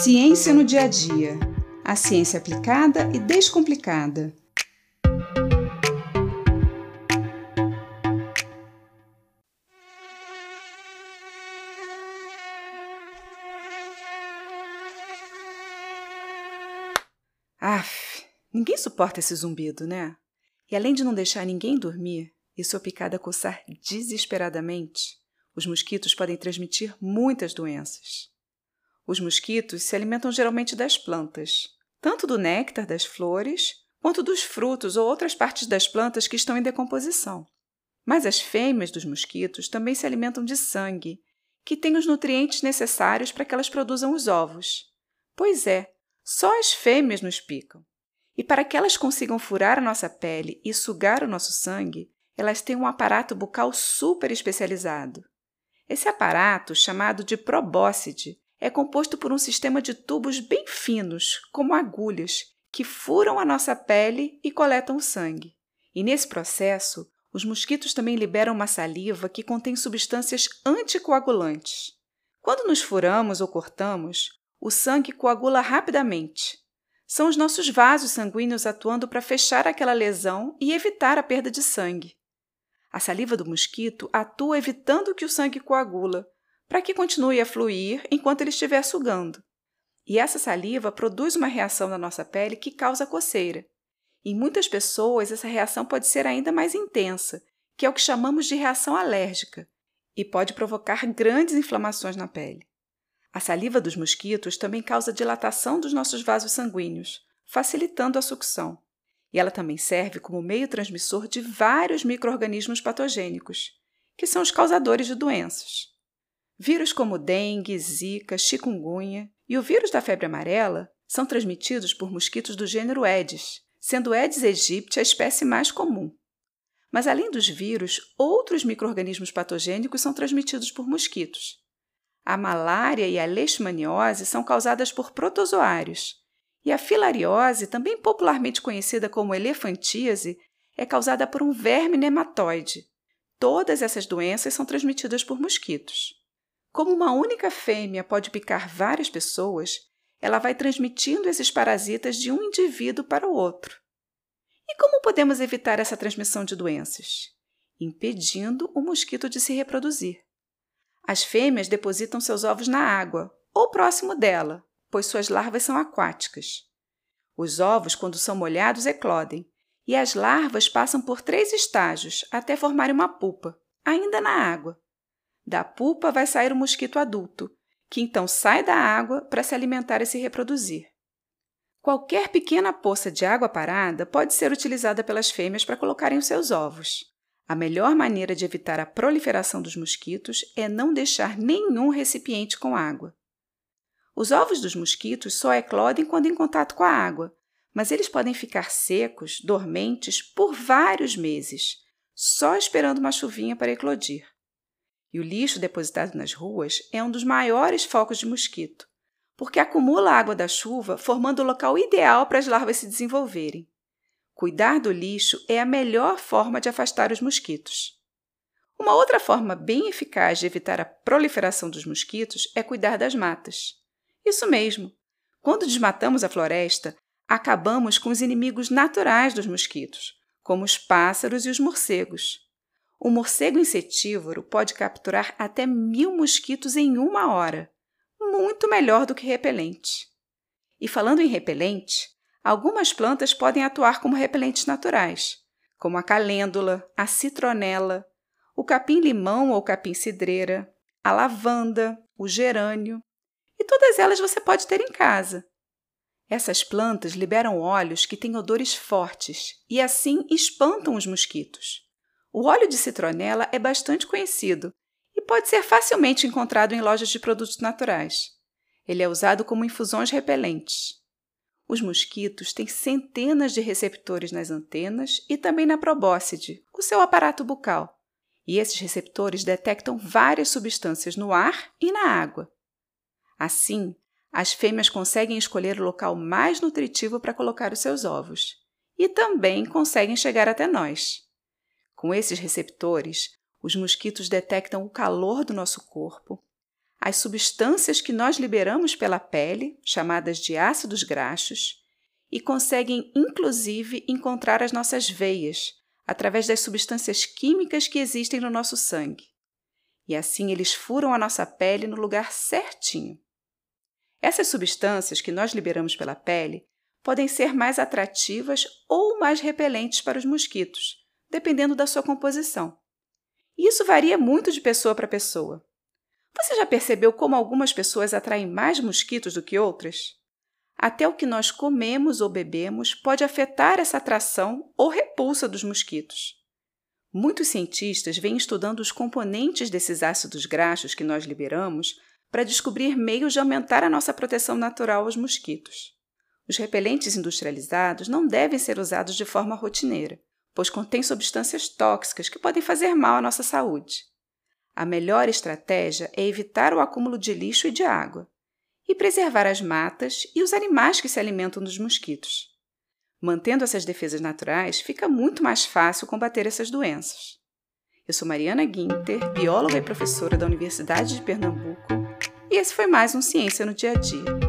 Ciência no dia a dia. A ciência aplicada e descomplicada. Aff, ninguém suporta esse zumbido, né? E além de não deixar ninguém dormir e sua picada coçar desesperadamente, os mosquitos podem transmitir muitas doenças. Os mosquitos se alimentam geralmente das plantas, tanto do néctar das flores quanto dos frutos ou outras partes das plantas que estão em decomposição. Mas as fêmeas dos mosquitos também se alimentam de sangue, que tem os nutrientes necessários para que elas produzam os ovos. Pois é, só as fêmeas nos picam. E para que elas consigam furar a nossa pele e sugar o nosso sangue, elas têm um aparato bucal super especializado. Esse aparato, chamado de probóscide, é composto por um sistema de tubos bem finos, como agulhas, que furam a nossa pele e coletam sangue. E nesse processo, os mosquitos também liberam uma saliva que contém substâncias anticoagulantes. Quando nos furamos ou cortamos, o sangue coagula rapidamente. São os nossos vasos sanguíneos atuando para fechar aquela lesão e evitar a perda de sangue. A saliva do mosquito atua evitando que o sangue coagula, para que continue a fluir enquanto ele estiver sugando. E essa saliva produz uma reação na nossa pele que causa coceira. Em muitas pessoas, essa reação pode ser ainda mais intensa, que é o que chamamos de reação alérgica, e pode provocar grandes inflamações na pele. A saliva dos mosquitos também causa dilatação dos nossos vasos sanguíneos, facilitando a sucção. E ela também serve como meio transmissor de vários microorganismos patogênicos, que são os causadores de doenças. Vírus como dengue, zika, chikungunya e o vírus da febre amarela são transmitidos por mosquitos do gênero Aedes, sendo Aedes aegypti a espécie mais comum. Mas além dos vírus, outros microrganismos patogênicos são transmitidos por mosquitos. A malária e a leishmaniose são causadas por protozoários, e a filariose, também popularmente conhecida como elefantíase, é causada por um verme nematóide. Todas essas doenças são transmitidas por mosquitos. Como uma única fêmea pode picar várias pessoas, ela vai transmitindo esses parasitas de um indivíduo para o outro. E como podemos evitar essa transmissão de doenças? Impedindo o mosquito de se reproduzir. As fêmeas depositam seus ovos na água ou próximo dela, pois suas larvas são aquáticas. Os ovos, quando são molhados, eclodem, e as larvas passam por três estágios até formarem uma pupa, ainda na água. Da pupa vai sair o mosquito adulto, que então sai da água para se alimentar e se reproduzir. Qualquer pequena poça de água parada pode ser utilizada pelas fêmeas para colocarem os seus ovos. A melhor maneira de evitar a proliferação dos mosquitos é não deixar nenhum recipiente com água. Os ovos dos mosquitos só eclodem quando em contato com a água, mas eles podem ficar secos, dormentes, por vários meses, só esperando uma chuvinha para eclodir. E o lixo depositado nas ruas é um dos maiores focos de mosquito, porque acumula água da chuva, formando o local ideal para as larvas se desenvolverem. Cuidar do lixo é a melhor forma de afastar os mosquitos. Uma outra forma bem eficaz de evitar a proliferação dos mosquitos é cuidar das matas. Isso mesmo! Quando desmatamos a floresta, acabamos com os inimigos naturais dos mosquitos, como os pássaros e os morcegos. O morcego insetívoro pode capturar até mil mosquitos em uma hora, muito melhor do que repelente. E falando em repelente, algumas plantas podem atuar como repelentes naturais, como a calêndula, a citronela, o capim-limão ou capim-cidreira, a lavanda, o gerânio, e todas elas você pode ter em casa. Essas plantas liberam óleos que têm odores fortes e assim espantam os mosquitos. O óleo de citronela é bastante conhecido e pode ser facilmente encontrado em lojas de produtos naturais. Ele é usado como infusões repelentes. Os mosquitos têm centenas de receptores nas antenas e também na probóscide, o seu aparato bucal. E esses receptores detectam várias substâncias no ar e na água. Assim, as fêmeas conseguem escolher o local mais nutritivo para colocar os seus ovos e também conseguem chegar até nós. Com esses receptores, os mosquitos detectam o calor do nosso corpo, as substâncias que nós liberamos pela pele, chamadas de ácidos graxos, e conseguem inclusive encontrar as nossas veias através das substâncias químicas que existem no nosso sangue. E assim eles furam a nossa pele no lugar certinho. Essas substâncias que nós liberamos pela pele podem ser mais atrativas ou mais repelentes para os mosquitos, dependendo da sua composição. E isso varia muito de pessoa para pessoa. Você já percebeu como algumas pessoas atraem mais mosquitos do que outras? Até o que nós comemos ou bebemos pode afetar essa atração ou repulsa dos mosquitos. Muitos cientistas vêm estudando os componentes desses ácidos graxos que nós liberamos para descobrir meios de aumentar a nossa proteção natural aos mosquitos. Os repelentes industrializados não devem ser usados de forma rotineira, pois contêm substâncias tóxicas que podem fazer mal à nossa saúde. A melhor estratégia é evitar o acúmulo de lixo e de água e preservar as matas e os animais que se alimentam dos mosquitos. Mantendo essas defesas naturais, fica muito mais fácil combater essas doenças. Eu sou Mariana Guinter, bióloga e professora da Universidade de Pernambuco, e esse foi mais um Ciência no Dia a Dia.